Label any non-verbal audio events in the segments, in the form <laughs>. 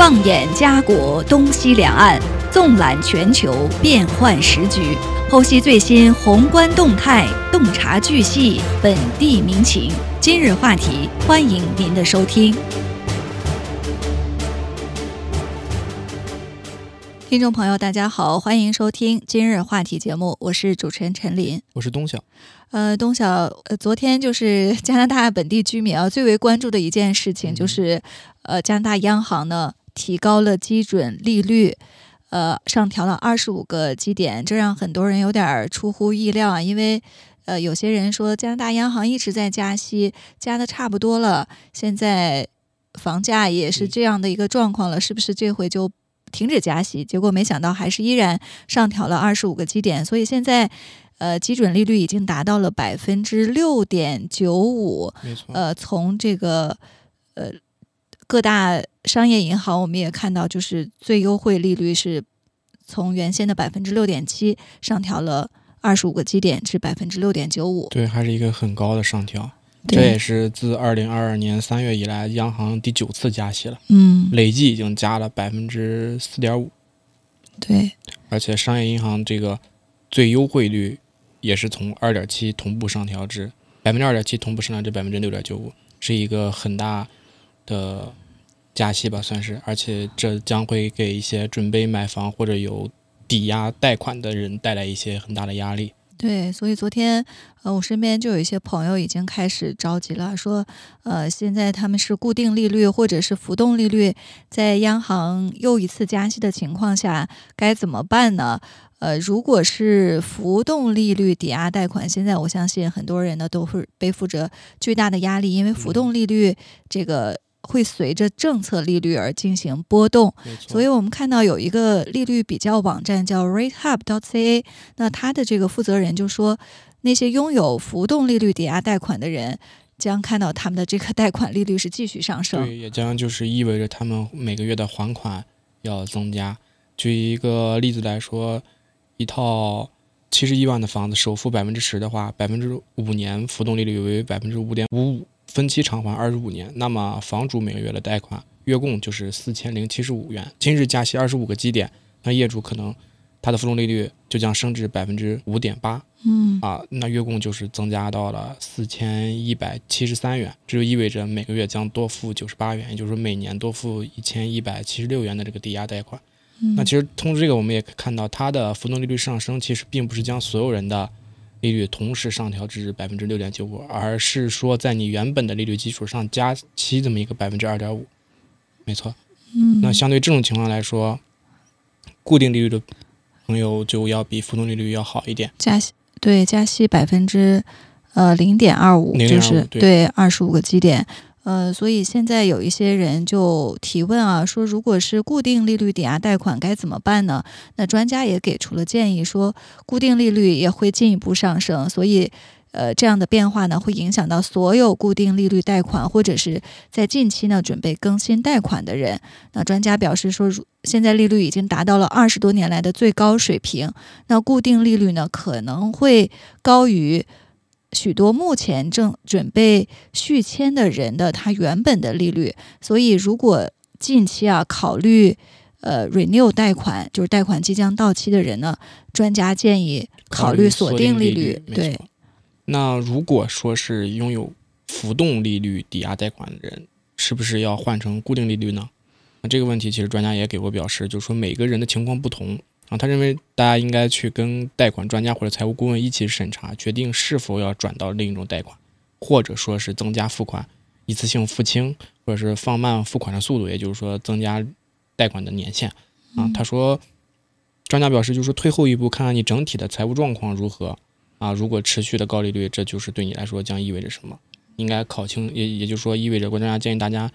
放眼家国东西两岸，纵览全球变幻时局，剖析最新宏观动态，洞察巨细本地民情。今日话题，欢迎您的收听。听众朋友，大家好，欢迎收听今日话题节目，我是主持人陈琳，我是东晓。呃，东晓，呃，昨天就是加拿大本地居民啊最为关注的一件事情，就是呃，加拿大央行呢提高了基准利率，呃，上调了二十五个基点，这让很多人有点出乎意料啊，因为呃，有些人说加拿大央行一直在加息，加的差不多了，现在房价也是这样的一个状况了，是不是这回就？停止加息，结果没想到还是依然上调了二十五个基点，所以现在，呃，基准利率已经达到了百分之六点九五。没错。呃，从这个呃各大商业银行，我们也看到，就是最优惠利率是从原先的百分之六点七上调了二十五个基点至百分之六点九五。对，还是一个很高的上调。这也是自二零二二年三月以来，央行第九次加息了。嗯，累计已经加了百分之四点五。对，而且商业银行这个最优惠率也是从二点七同步上调至百分之二点七，同步上调至百分之六点九五，是一个很大的加息吧，算是。而且这将会给一些准备买房或者有抵押贷款的人带来一些很大的压力。对，所以昨天，呃，我身边就有一些朋友已经开始着急了，说，呃，现在他们是固定利率或者是浮动利率，在央行又一次加息的情况下，该怎么办呢？呃，如果是浮动利率抵押贷款，现在我相信很多人呢都会背负着巨大的压力，因为浮动利率这个。会随着政策利率而进行波动，所以我们看到有一个利率比较网站叫 RateHub.ca，那它的这个负责人就说，那些拥有浮动利率抵押贷款的人将看到他们的这个贷款利率是继续上升，对，也将就是意味着他们每个月的还款要增加。举一个例子来说，一套七十一万的房子，首付百分之十的话，百分之五年浮动利率为百分之五点五五。分期偿还二十五年，那么房主每个月的贷款月供就是四千零七十五元。今日加息二十五个基点，那业主可能他的浮动利率就将升至百分之五点八，嗯啊，那月供就是增加到了四千一百七十三元，这就意味着每个月将多付九十八元，也就是说每年多付一千一百七十六元的这个抵押贷款。那其实通过这个，我们也看到它的浮动利率上升，其实并不是将所有人的。利率同时上调至百分之六点九五，而是说在你原本的利率基础上加息这么一个百分之二点五，没错。嗯，那相对这种情况来说，固定利率的朋友就要比浮动利率要好一点。加息对加息百分之呃零点二五，就是对二十五个基点。呃，所以现在有一些人就提问啊，说如果是固定利率抵押贷款该怎么办呢？那专家也给出了建议，说固定利率也会进一步上升，所以呃这样的变化呢会影响到所有固定利率贷款或者是在近期呢准备更新贷款的人。那专家表示说，如现在利率已经达到了二十多年来的最高水平，那固定利率呢可能会高于。许多目前正准备续签的人的他原本的利率，所以如果近期啊考虑呃 renew 贷款，就是贷款即将到期的人呢，专家建议考虑锁定利率。对，那如果说是拥有浮动利率抵押贷款的人，是不是要换成固定利率呢？那这个问题其实专家也给过表示，就是说每个人的情况不同。啊，他认为大家应该去跟贷款专家或者财务顾问一起审查，决定是否要转到另一种贷款，或者说是增加付款、一次性付清，或者是放慢付款的速度，也就是说增加贷款的年限。啊，他说，专家表示，就是说退后一步，看看你整体的财务状况如何。啊，如果持续的高利率，这就是对你来说将意味着什么？应该考清，也也就是说意味着专家建议大家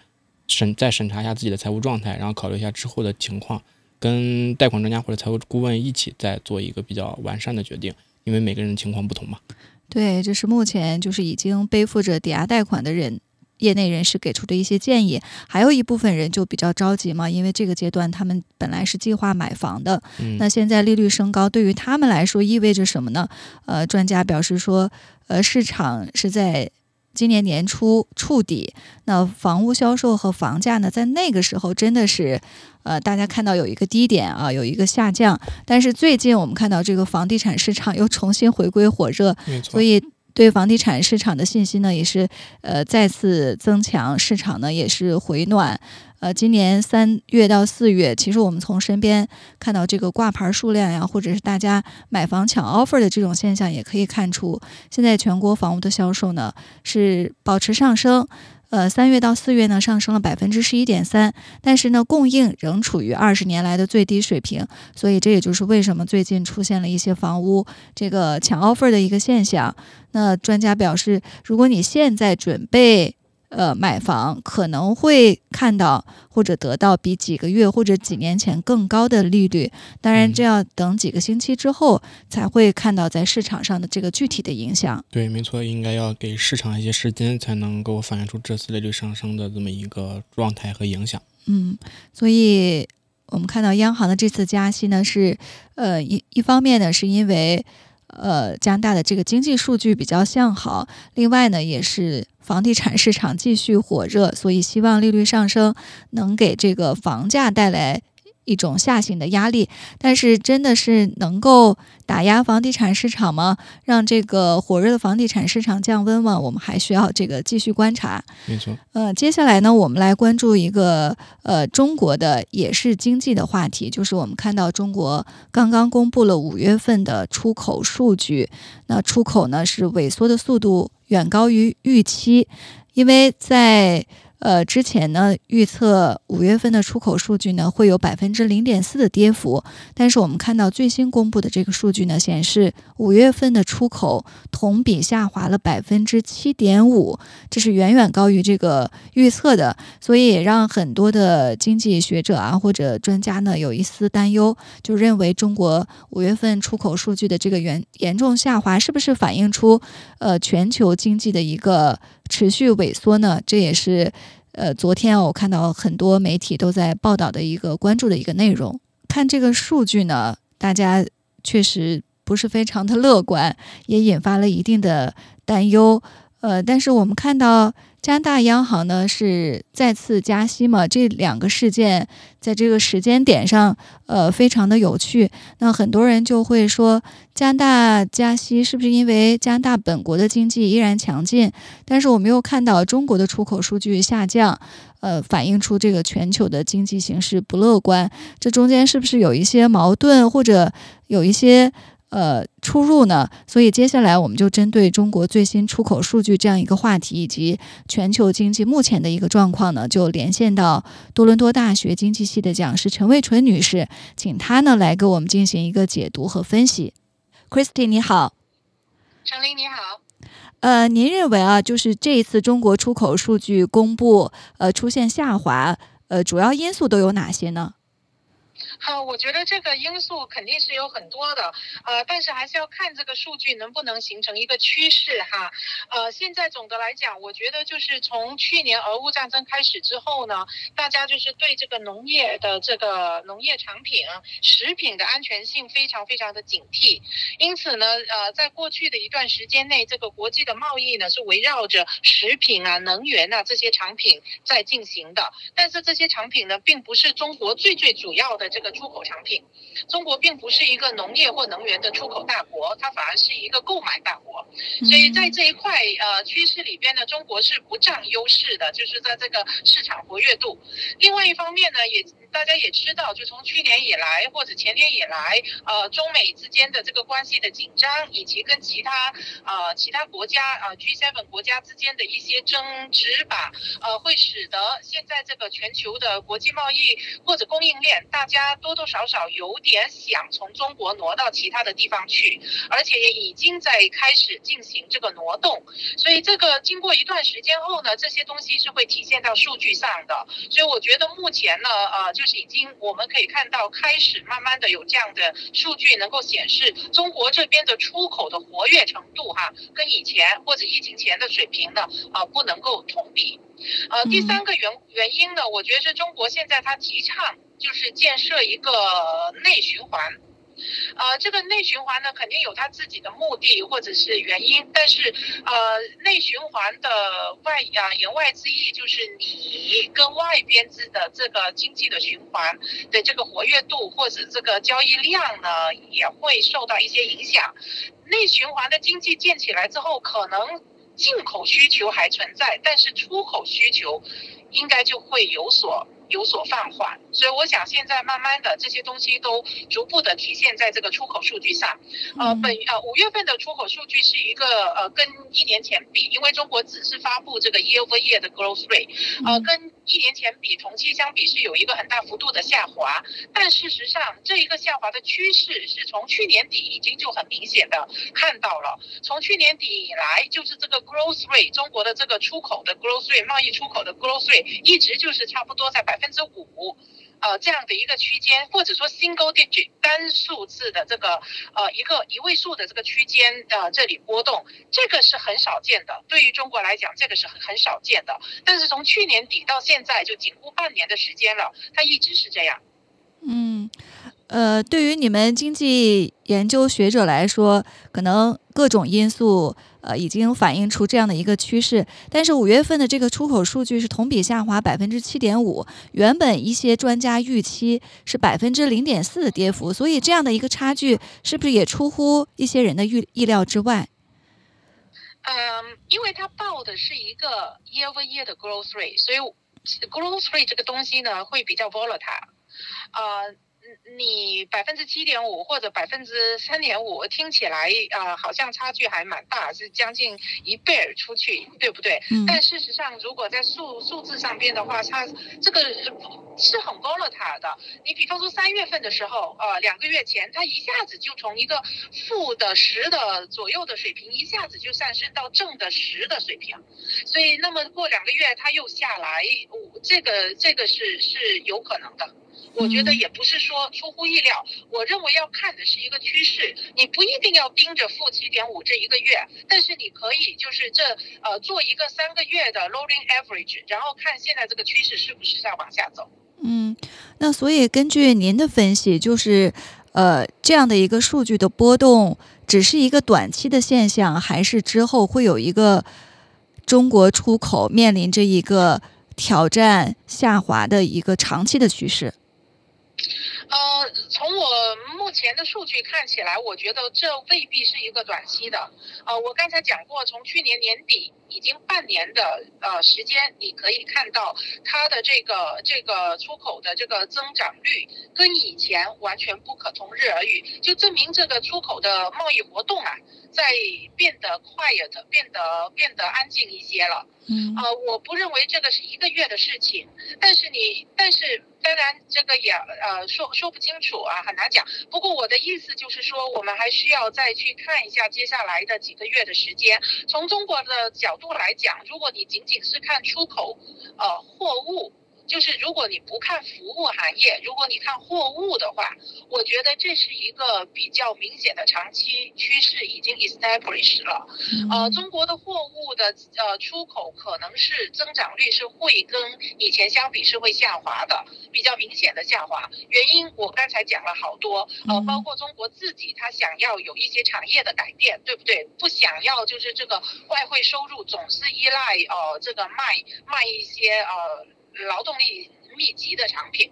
审再审查一下自己的财务状态，然后考虑一下之后的情况。跟贷款专家或者财务顾问一起再做一个比较完善的决定，因为每个人情况不同嘛。对，这是目前就是已经背负着抵押贷款的人，业内人士给出的一些建议。还有一部分人就比较着急嘛，因为这个阶段他们本来是计划买房的，那现在利率升高，对于他们来说意味着什么呢？呃，专家表示说，呃，市场是在今年年初触底，那房屋销售和房价呢，在那个时候真的是，呃，大家看到有一个低点啊，有一个下降。但是最近我们看到这个房地产市场又重新回归火热，所以对房地产市场的信心呢，也是呃再次增强，市场呢也是回暖。呃，今年三月到四月，其实我们从身边看到这个挂牌数量呀，或者是大家买房抢 offer 的这种现象，也可以看出，现在全国房屋的销售呢是保持上升。呃，三月到四月呢，上升了百分之十一点三，但是呢，供应仍处于二十年来的最低水平。所以这也就是为什么最近出现了一些房屋这个抢 offer 的一个现象。那专家表示，如果你现在准备，呃，买房可能会看到或者得到比几个月或者几年前更高的利率，当然这要等几个星期之后才会看到在市场上的这个具体的影响。对，没错，应该要给市场一些时间才能够反映出这次利率上升的这么一个状态和影响。嗯，所以我们看到央行的这次加息呢，是呃一一方面呢，是因为呃加拿大的这个经济数据比较向好，另外呢也是。房地产市场继续火热，所以希望利率上升能给这个房价带来一种下行的压力。但是，真的是能够打压房地产市场吗？让这个火热的房地产市场降温吗？我们还需要这个继续观察。没错。呃，接下来呢，我们来关注一个呃中国的也是经济的话题，就是我们看到中国刚刚公布了五月份的出口数据，那出口呢是萎缩的速度。远高于预期，因为在呃之前呢，预测五月份的出口数据呢会有百分之零点四的跌幅，但是我们看到最新公布的这个数据呢，显示五月份的出口同比下滑了百分之七点五，这是远远高于这个预测的，所以也让很多的经济学者啊或者专家呢有一丝担忧，就认为中国五月份出口数据的这个严严重下滑，是不是反映出呃全球经济的一个持续萎缩呢？这也是。呃，昨天我看到很多媒体都在报道的一个关注的一个内容。看这个数据呢，大家确实不是非常的乐观，也引发了一定的担忧。呃，但是我们看到。加拿大央行呢是再次加息嘛？这两个事件在这个时间点上，呃，非常的有趣。那很多人就会说，加拿大加息是不是因为加拿大本国的经济依然强劲？但是我们又看到中国的出口数据下降，呃，反映出这个全球的经济形势不乐观。这中间是不是有一些矛盾，或者有一些？呃，出入呢？所以接下来我们就针对中国最新出口数据这样一个话题，以及全球经济目前的一个状况呢，就连线到多伦多大学经济系的讲师陈卫纯女士，请她呢来给我们进行一个解读和分析。Christy，你好。陈琳，你好。呃，您认为啊，就是这一次中国出口数据公布，呃，出现下滑，呃，主要因素都有哪些呢？好，我觉得这个因素肯定是有很多的，呃，但是还是要看这个数据能不能形成一个趋势哈。呃，现在总的来讲，我觉得就是从去年俄乌战争开始之后呢，大家就是对这个农业的这个农业产品、食品的安全性非常非常的警惕，因此呢，呃，在过去的一段时间内，这个国际的贸易呢是围绕着食品啊、能源啊这些产品在进行的，但是这些产品呢，并不是中国最最主要的。这个的出口产品，中国并不是一个农业或能源的出口大国，它反而是一个购买大国。所以在这一块呃趋势里边呢，中国是不占优势的，就是在这个市场活跃度。另外一方面呢，也。大家也知道，就从去年以来或者前年以来，呃，中美之间的这个关系的紧张，以及跟其他呃其他国家啊 G7 国家之间的一些争执吧，呃，会使得现在这个全球的国际贸易或者供应链，大家多多少少有点想从中国挪到其他的地方去，而且也已经在开始进行这个挪动。所以这个经过一段时间后呢，这些东西是会体现到数据上的。所以我觉得目前呢，呃，就。是已经，我们可以看到，开始慢慢的有这样的数据能够显示，中国这边的出口的活跃程度，哈，跟以前或者疫情前的水平呢，啊，不能够同比。呃，第三个原原因呢，我觉得是中国现在它提倡就是建设一个内循环。呃，这个内循环呢，肯定有它自己的目的或者是原因，但是呃，内循环的外啊言外之意就是你跟外边之的这个经济的循环的这个活跃度或者这个交易量呢，也会受到一些影响。内循环的经济建起来之后，可能进口需求还存在，但是出口需求应该就会有所。有所放缓，所以我想现在慢慢的这些东西都逐步的体现在这个出口数据上。呃，本呃五月份的出口数据是一个呃跟一年前比，因为中国只是发布这个 year over year 的 growth rate，呃跟一年前比同期相比是有一个很大幅度的下滑，但事实上这一个下滑的趋势是从去年底已经就很明显的看到了，从去年底以来就是这个 growth rate 中国的这个出口的 growth rate 贸易出口的 growth rate 一直就是差不多在百。百分之五，呃，这样的一个区间，或者说 single digit 单数字的这个呃一个一位数的这个区间的这里波动，这个是很少见的。对于中国来讲，这个是很很少见的。但是从去年底到现在，就仅乎半年的时间了，它一直是这样。嗯，呃，对于你们经济研究学者来说，可能各种因素。呃，已经反映出这样的一个趋势，但是五月份的这个出口数据是同比下滑百分之七点五，原本一些专家预期是百分之零点四的跌幅，所以这样的一个差距是不是也出乎一些人的预意料之外？嗯，因为它报的是一个 year over year 的 growth rate，所以 growth rate 这个东西呢会比较 volatile，呃。你百分之七点五或者百分之三点五，听起来啊，好像差距还蛮大，是将近一倍出去，对不对？嗯。但事实上，如果在数数字上边的话，它这个是很 volatile 的。你比方说三月份的时候，呃，两个月前，它一下子就从一个负的十的左右的水平，一下子就上升到正的十的水平。所以，那么过两个月它又下来，这个这个是是有可能的。我觉得也不是说出乎意料，我认为要看的是一个趋势，你不一定要盯着负七点五这一个月，但是你可以就是这呃做一个三个月的 rolling average，然后看现在这个趋势是不是在往下走。嗯，那所以根据您的分析，就是呃这样的一个数据的波动，只是一个短期的现象，还是之后会有一个中国出口面临着一个挑战下滑的一个长期的趋势？呃，从我目前的数据看起来，我觉得这未必是一个短期的。呃，我刚才讲过，从去年年底已经半年的呃时间，你可以看到它的这个这个出口的这个增长率跟以前完全不可同日而语，就证明这个出口的贸易活动啊，在变得 quiet，变得变得安静一些了。嗯。呃，我不认为这个是一个月的事情，但是你，但是。当然，这个也呃说说不清楚啊，很难讲。不过我的意思就是说，我们还需要再去看一下接下来的几个月的时间。从中国的角度来讲，如果你仅仅是看出口，呃，货物。就是如果你不看服务行业，如果你看货物的话，我觉得这是一个比较明显的长期趋势，已经 established 了。呃，中国的货物的呃出口可能是增长率是会跟以前相比是会下滑的，比较明显的下滑。原因我刚才讲了好多，呃，包括中国自己他想要有一些产业的改变，对不对？不想要就是这个外汇收入总是依赖呃这个卖卖一些呃。劳动力密集的产品，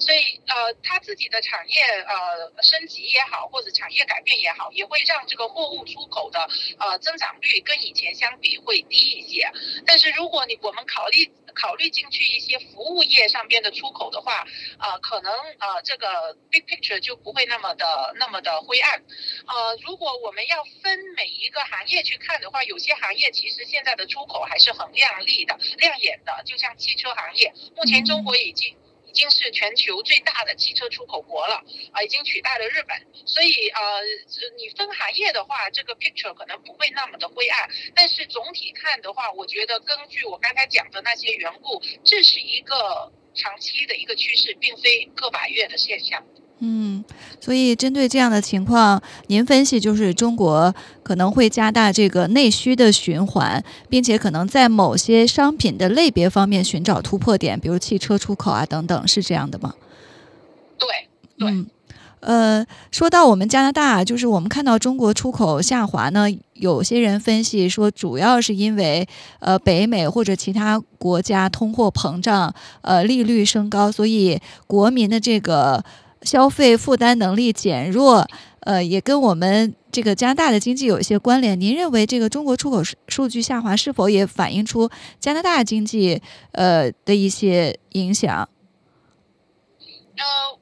所以呃，它自己的产业呃升级也好，或者产业改变也好，也会让这个货物出口的呃增长率跟以前相比会低一些。但是如果你我们考虑考虑进去一些服务业上边的出口的话，呃，可能呃这个 big picture 就不会那么的那么的灰暗。呃，如果我们要分每一个行业去看的话，有些行业其实现在的出口还是很亮丽的、亮眼的，就像汽车行业，目前中国。已经已经是全球最大的汽车出口国了啊，已经取代了日本。所以呃，你分行业的话，这个 picture 可能不会那么的灰暗。但是总体看的话，我觉得根据我刚才讲的那些缘故，这是一个长期的一个趋势，并非个把月的现象。嗯，所以针对这样的情况，您分析就是中国可能会加大这个内需的循环，并且可能在某些商品的类别方面寻找突破点，比如汽车出口啊等等，是这样的吗？对，对。呃，说到我们加拿大，就是我们看到中国出口下滑呢，有些人分析说，主要是因为呃北美或者其他国家通货膨胀，呃利率升高，所以国民的这个消费负担能力减弱，呃，也跟我们这个加拿大的经济有一些关联。您认为这个中国出口数据下滑是否也反映出加拿大经济呃的一些影响？呃。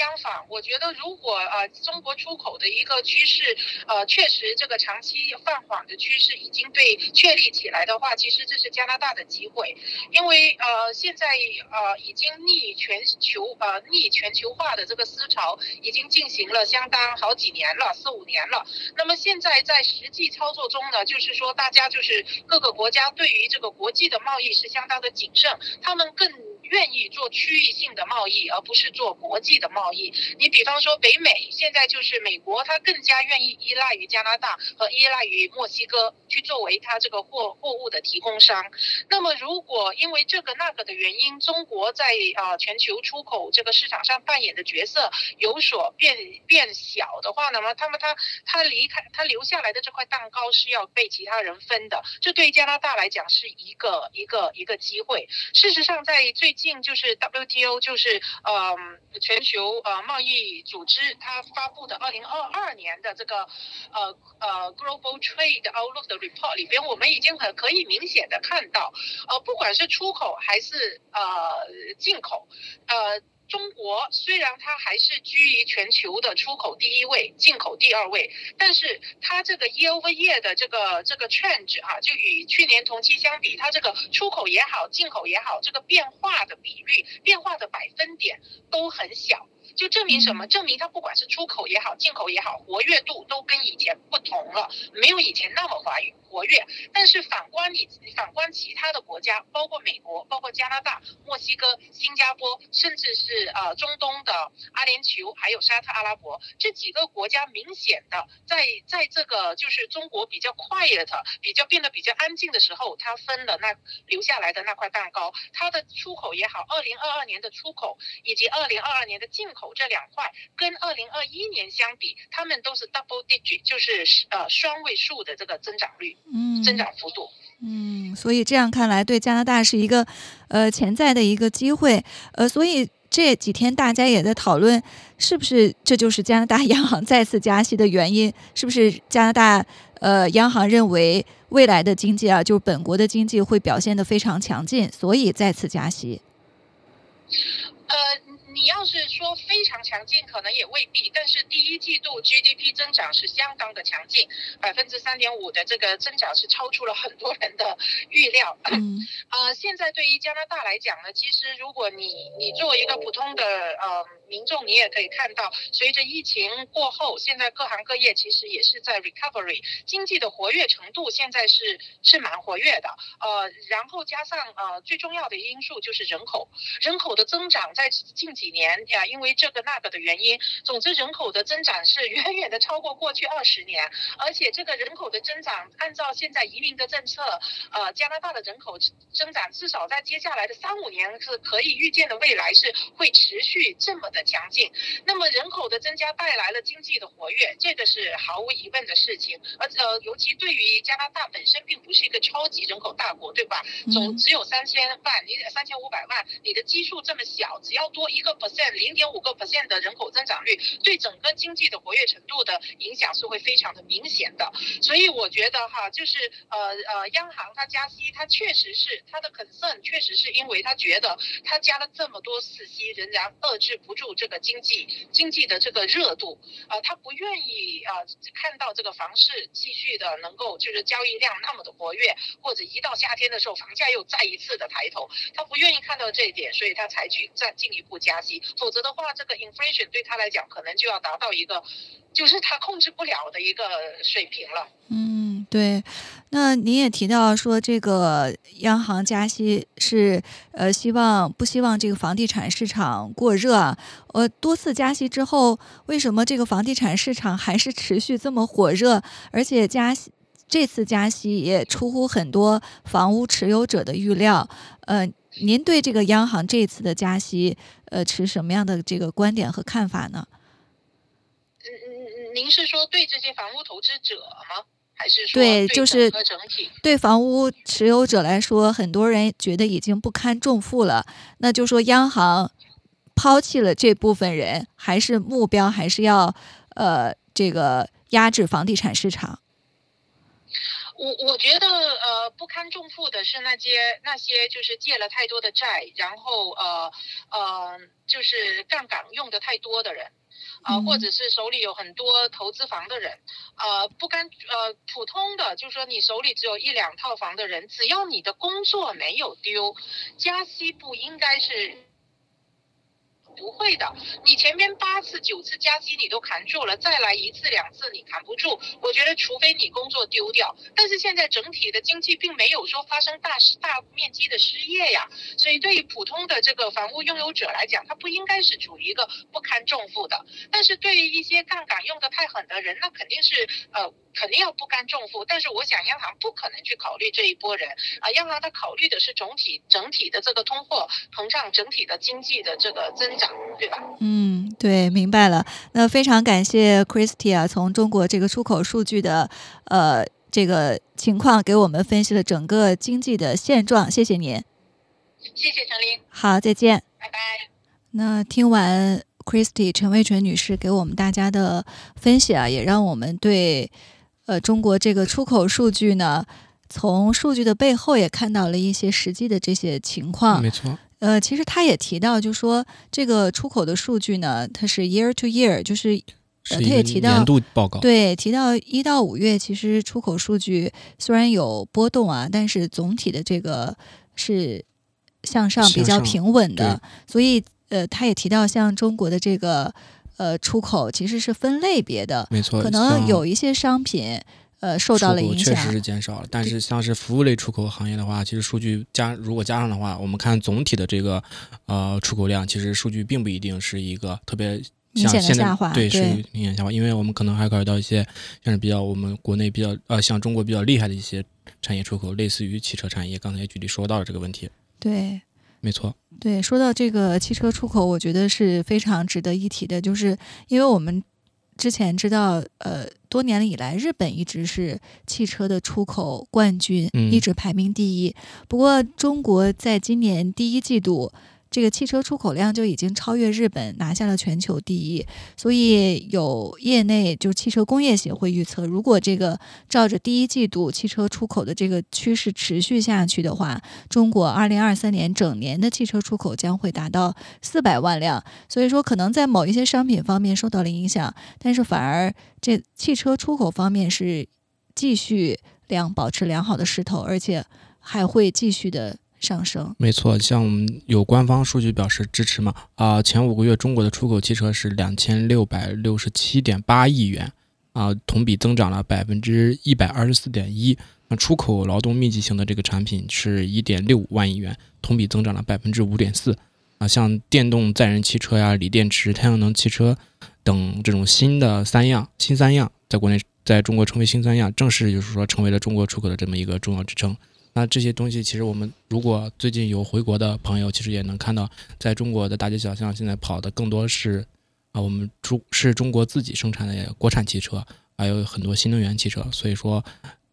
相反，我觉得如果呃中国出口的一个趋势，呃确实这个长期放缓的趋势已经被确立起来的话，其实这是加拿大的机会，因为呃现在呃已经逆全球呃逆全球化的这个思潮已经进行了相当好几年了，四五年了。那么现在在实际操作中呢，就是说大家就是各个国家对于这个国际的贸易是相当的谨慎，他们更。愿意做区域性的贸易，而不是做国际的贸易。你比方说北美，现在就是美国，它更加愿意依赖于加拿大和依赖于墨西哥去作为它这个货货物的提供商。那么如果因为这个那个的原因，中国在啊全球出口这个市场上扮演的角色有所变变小的话，那么他们他他离开他留下来的这块蛋糕是要被其他人分的。这对加拿大来讲是一个一个一个机会。事实上，在最近就是 WTO，就是呃全球呃贸易组织，它发布的二零二二年的这个呃呃 Global Trade Outlook 的 report 里边，我们已经很可以明显的看到，呃不管是出口还是呃进口，呃。中国虽然它还是居于全球的出口第一位，进口第二位，但是它这个 year over year 的这个这个 trend 啊，就与去年同期相比，它这个出口也好，进口也好，这个变化的比率、变化的百分点都很小。就证明什么？证明它不管是出口也好，进口也好，活跃度都跟以前不同了，没有以前那么活跃。活跃。但是反观你，反观其他的国家，包括美国、包括加拿大、墨西哥、新加坡，甚至是呃中东的阿联酋，还有沙特阿拉伯这几个国家，明显的在在这个就是中国比较 quiet、比较变得比较安静的时候，它分了那留下来的那块蛋糕。它的出口也好，二零二二年的出口以及二零二二年的进口。这两块跟二零二一年相比，他们都是 double digit，就是呃双位数的这个增长率，嗯，增长幅度，嗯，所以这样看来，对加拿大是一个呃潜在的一个机会，呃，所以这几天大家也在讨论，是不是这就是加拿大 <laughs> 央行再次加息的原因？是不是加拿大呃央行认为未来的经济啊，就是本国的经济会表现得非常强劲，所以再次加息？呃。你要是说非常强劲，可能也未必。但是第一季度 GDP 增长是相当的强劲，百分之三点五的这个增长是超出了很多人的预料。嗯，呃，现在对于加拿大来讲呢，其实如果你你作为一个普通的呃民众，你也可以看到，随着疫情过后，现在各行各业其实也是在 recovery，经济的活跃程度现在是是蛮活跃的。呃，然后加上呃最重要的因素就是人口，人口的增长在近。几年呀，因为这个那个的原因，总之人口的增长是远远的超过过去二十年，而且这个人口的增长，按照现在移民的政策，呃，加拿大的人口增长至少在接下来的三五年是可以预见的未来是会持续这么的强劲。那么人口的增加带来了经济的活跃，这个是毫无疑问的事情。而呃，尤其对于加拿大本身并不是一个超级人口大国，对吧？总只有三千万，你三千五百万，你的基数这么小，只要多一个。percent 零点五个 percent 的人口增长率，对整个经济的活跃程度的影响是会非常的明显的。所以我觉得哈，就是呃呃，央行它加息，它确实是它的 concern，确实是因为它觉得它加了这么多次息，仍然遏制不住这个经济经济的这个热度，啊，他不愿意啊看到这个房市继续的能够就是交易量那么的活跃，或者一到夏天的时候房价又再一次的抬头，他不愿意看到这一点，所以他采取再进一步加息。否则的话，这个 inflation 对他来讲可能就要达到一个，就是他控制不了的一个水平了。嗯，对。那您也提到说，这个央行加息是呃希望不希望这个房地产市场过热？呃，多次加息之后，为什么这个房地产市场还是持续这么火热？而且加息这次加息也出乎很多房屋持有者的预料。呃。您对这个央行这次的加息，呃，持什么样的这个观点和看法呢？您是说对这些房屋投资者吗？还是说对，就是整体对房屋持有者来说，很多人觉得已经不堪重负了。那就说央行抛弃了这部分人，还是目标还是要呃这个压制房地产市场。我我觉得呃不堪重负的是那些那些就是借了太多的债，然后呃呃就是杠杆用的太多的人。啊，或者是手里有很多投资房的人，呃，不甘呃，普通的，就是说你手里只有一两套房的人，只要你的工作没有丢，加息不应该是。不会的，你前面八次九次加息你都扛住了，再来一次两次你扛不住。我觉得除非你工作丢掉，但是现在整体的经济并没有说发生大大面积的失业呀，所以对于普通的这个房屋拥有者来讲，他不应该是处于一个不堪重负的。但是对于一些杠杆用的太狠的人，那肯定是呃。肯定要不甘重负，但是我想央行不可能去考虑这一波人啊，央行它考虑的是总体整体的这个通货膨胀，整体的经济的这个增长，对吧？嗯，对，明白了。那非常感谢 Christy 啊，从中国这个出口数据的呃这个情况给我们分析了整个经济的现状，谢谢您。谢谢陈琳。好，再见。拜拜。那听完 Christy 陈卫纯女士给我们大家的分析啊，也让我们对。呃，中国这个出口数据呢，从数据的背后也看到了一些实际的这些情况。没错。呃，其实他也提到，就说这个出口的数据呢，它是 year to year，就是呃，他也提到年度报告。对，提到一到五月，其实出口数据虽然有波动啊，但是总体的这个是向上比较平稳的。所以，呃，他也提到，像中国的这个。呃，出口其实是分类别的，没错，可能有一些商品，呃，受到了影响，确实是减少了。但是像是服务类出口行业的话，其实数据加如果加上的话，我们看总体的这个呃出口量，其实数据并不一定是一个特别明显的下滑，对，是明显下滑。因为我们可能还考虑到一些像是比较我们国内比较呃像中国比较厉害的一些产业出口，类似于汽车产业，刚才举例说到了这个问题，对。没错，对，说到这个汽车出口，我觉得是非常值得一提的，就是因为我们之前知道，呃，多年以来，日本一直是汽车的出口冠军，一直排名第一。不过，中国在今年第一季度。这个汽车出口量就已经超越日本，拿下了全球第一。所以有业内就汽车工业协会预测，如果这个照着第一季度汽车出口的这个趋势持续下去的话，中国二零二三年整年的汽车出口将会达到四百万辆。所以说，可能在某一些商品方面受到了影响，但是反而这汽车出口方面是继续良保持良好的势头，而且还会继续的。上升，没错，像我们有官方数据表示支持嘛？啊，前五个月中国的出口汽车是两千六百六十七点八亿元，啊，同比增长了百分之一百二十四点一。那出口劳动密集型的这个产品是一点六五万亿元，同比增长了百分之五点四。啊，像电动载人汽车呀、锂电池、太阳能汽车等这种新的三样、新三样，在国内在中国成为新三样，正式就是说成为了中国出口的这么一个重要支撑。那这些东西，其实我们如果最近有回国的朋友，其实也能看到，在中国的大街小巷，现在跑的更多是啊，我们中是中国自己生产的国产汽车，还有很多新能源汽车。所以说，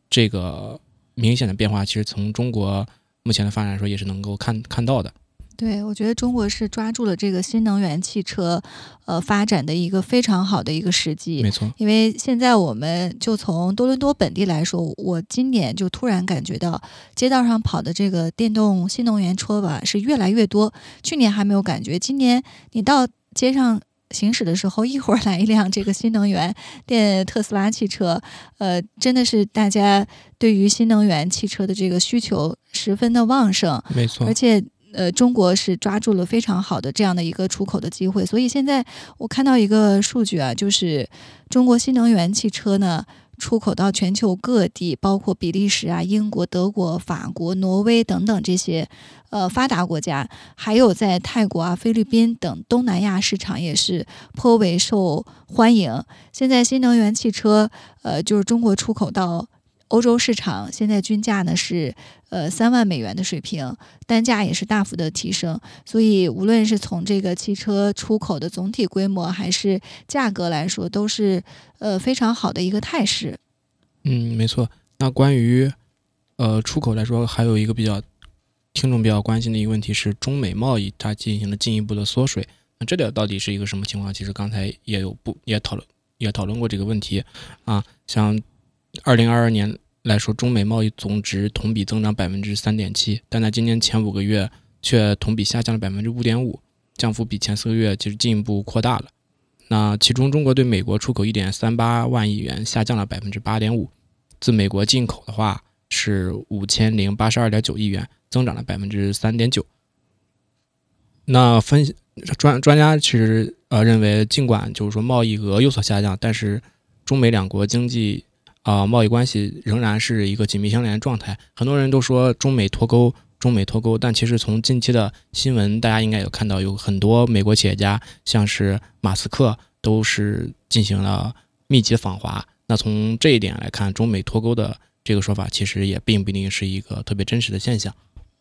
这个明显的变化，其实从中国目前的发展来说，也是能够看看到的。对，我觉得中国是抓住了这个新能源汽车，呃，发展的一个非常好的一个时机。没错，因为现在我们就从多伦多本地来说，我今年就突然感觉到街道上跑的这个电动新能源车吧是越来越多。去年还没有感觉，今年你到街上行驶的时候，一会儿来一辆这个新能源电特斯拉汽车，呃，真的是大家对于新能源汽车的这个需求十分的旺盛。没错，而且。呃，中国是抓住了非常好的这样的一个出口的机会，所以现在我看到一个数据啊，就是中国新能源汽车呢出口到全球各地，包括比利时啊、英国、德国、法国、挪威等等这些呃发达国家，还有在泰国啊、菲律宾等东南亚市场也是颇为受欢迎。现在新能源汽车呃，就是中国出口到。欧洲市场现在均价呢是呃三万美元的水平，单价也是大幅的提升，所以无论是从这个汽车出口的总体规模还是价格来说，都是呃非常好的一个态势。嗯，没错。那关于呃出口来说，还有一个比较听众比较关心的一个问题是，中美贸易它进行了进一步的缩水，那这点到底是一个什么情况？其实刚才也有不也讨论也讨论过这个问题啊，像。二零二二年来说，中美贸易总值同比增长百分之三点七，但在今年前五个月却同比下降了百分之五点五，降幅比前四个月其实进一步扩大了。那其中，中国对美国出口一点三八万亿元，下降了百分之八点五；自美国进口的话是五千零八十二点九亿元，增长了百分之三点九。那分专专家其实呃认为，尽管就是说贸易额有所下降，但是中美两国经济。啊，贸易关系仍然是一个紧密相连的状态。很多人都说中美脱钩，中美脱钩，但其实从近期的新闻，大家应该有看到，有很多美国企业家，像是马斯克，都是进行了密集访华。那从这一点来看，中美脱钩的这个说法，其实也并不一定是一个特别真实的现象。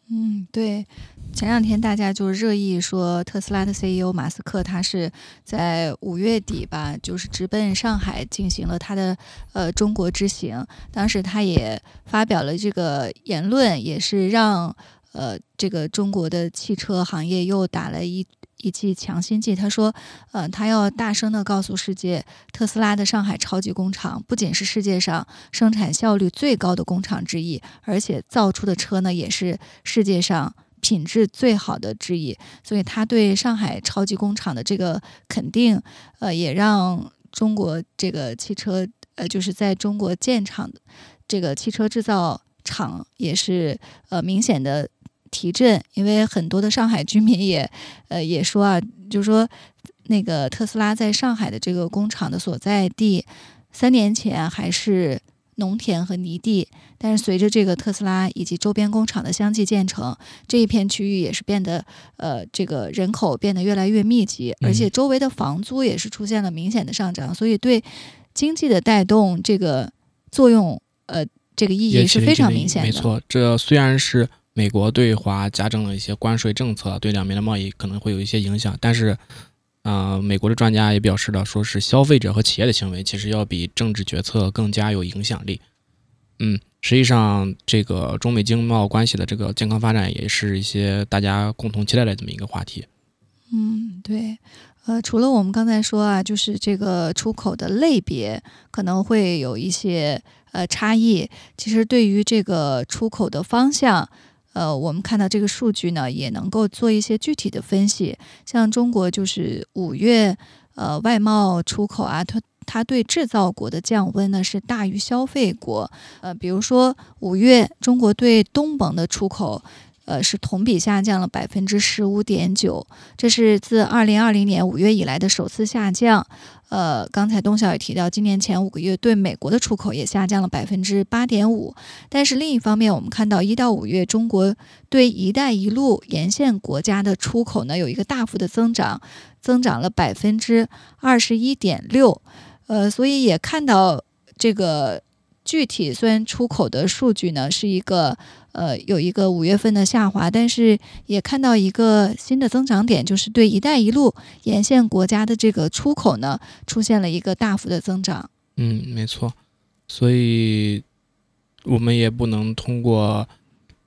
嗯，对，前两天大家就热议说，特斯拉的 CEO 马斯克他是在五月底吧，就是直奔上海进行了他的呃中国之行。当时他也发表了这个言论，也是让呃这个中国的汽车行业又打了一。一剂强心剂，他说：“呃，他要大声的告诉世界，特斯拉的上海超级工厂不仅是世界上生产效率最高的工厂之一，而且造出的车呢也是世界上品质最好的之一。所以，他对上海超级工厂的这个肯定，呃，也让中国这个汽车，呃，就是在中国建厂的这个汽车制造厂也是呃明显的。”提振，因为很多的上海居民也，呃，也说啊，就是说，那个特斯拉在上海的这个工厂的所在地，三年前还是农田和泥地，但是随着这个特斯拉以及周边工厂的相继建成，这一片区域也是变得，呃，这个人口变得越来越密集，而且周围的房租也是出现了明显的上涨，所以对经济的带动这个作用，呃，这个意义是非常明显的。没错，这虽然是。美国对华加征了一些关税政策，对两边的贸易可能会有一些影响。但是，呃，美国的专家也表示了，说是消费者和企业的行为其实要比政治决策更加有影响力。嗯，实际上，这个中美经贸关系的这个健康发展，也是一些大家共同期待的这么一个话题。嗯，对。呃，除了我们刚才说啊，就是这个出口的类别可能会有一些呃差异。其实，对于这个出口的方向。呃，我们看到这个数据呢，也能够做一些具体的分析。像中国就是五月，呃，外贸出口啊，它它对制造国的降温呢是大于消费国。呃，比如说五月，中国对东盟的出口。呃，是同比下降了百分之十五点九，这是自二零二零年五月以来的首次下降。呃，刚才东晓也提到，今年前五个月对美国的出口也下降了百分之八点五。但是另一方面，我们看到一到五月，中国对“一带一路”沿线国家的出口呢有一个大幅的增长，增长了百分之二十一点六。呃，所以也看到这个具体虽然出口的数据呢是一个。呃，有一个五月份的下滑，但是也看到一个新的增长点，就是对“一带一路”沿线国家的这个出口呢，出现了一个大幅的增长。嗯，没错。所以，我们也不能通过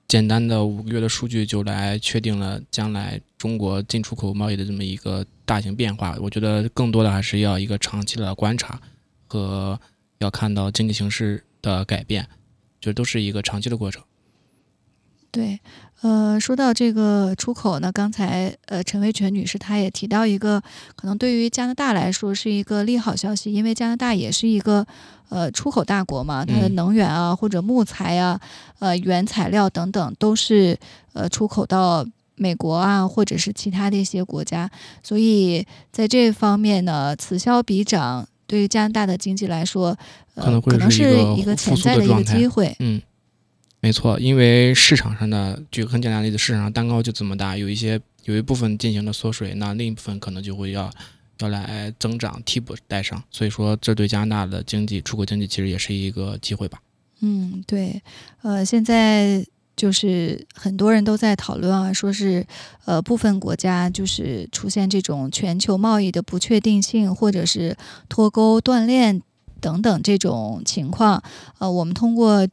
简单的五个月的数据就来确定了将来中国进出口贸易的这么一个大型变化。我觉得更多的还是要一个长期的观察和要看到经济形势的改变，就都是一个长期的过程。对，呃，说到这个出口呢，刚才呃陈维全女士她也提到一个，可能对于加拿大来说是一个利好消息，因为加拿大也是一个呃出口大国嘛，它的能源啊或者木材啊，呃原材料等等都是呃出口到美国啊或者是其他的一些国家，所以在这方面呢，此消彼长，对于加拿大的经济来说，呃可能是一个潜在的一个机会，嗯。没错，因为市场上的举个很简单的例子，市场上蛋糕就这么大，有一些有一部分进行了缩水，那另一部分可能就会要要来增长替补带上，所以说这对加拿大的经济出口经济其实也是一个机会吧。嗯，对，呃，现在就是很多人都在讨论啊，说是呃部分国家就是出现这种全球贸易的不确定性，或者是脱钩断链等等这种情况。呃，我们通过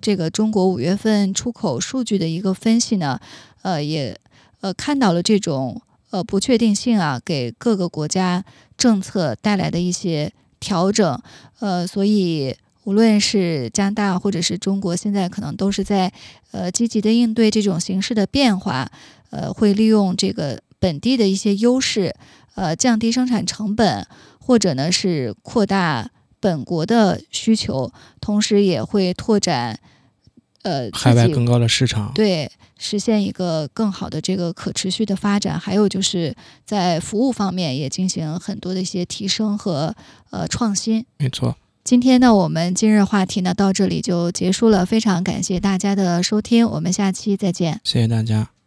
这个中国五月份出口数据的一个分析呢，呃，也呃看到了这种呃不确定性啊，给各个国家政策带来的一些调整。呃，所以。无论是加拿大或者是中国，现在可能都是在呃积极的应对这种形势的变化，呃，会利用这个本地的一些优势，呃，降低生产成本，或者呢是扩大本国的需求，同时也会拓展呃海外更高的市场，对，实现一个更好的这个可持续的发展。还有就是在服务方面也进行很多的一些提升和呃创新。没错。今天呢，我们今日话题呢到这里就结束了，非常感谢大家的收听，我们下期再见，谢谢大家。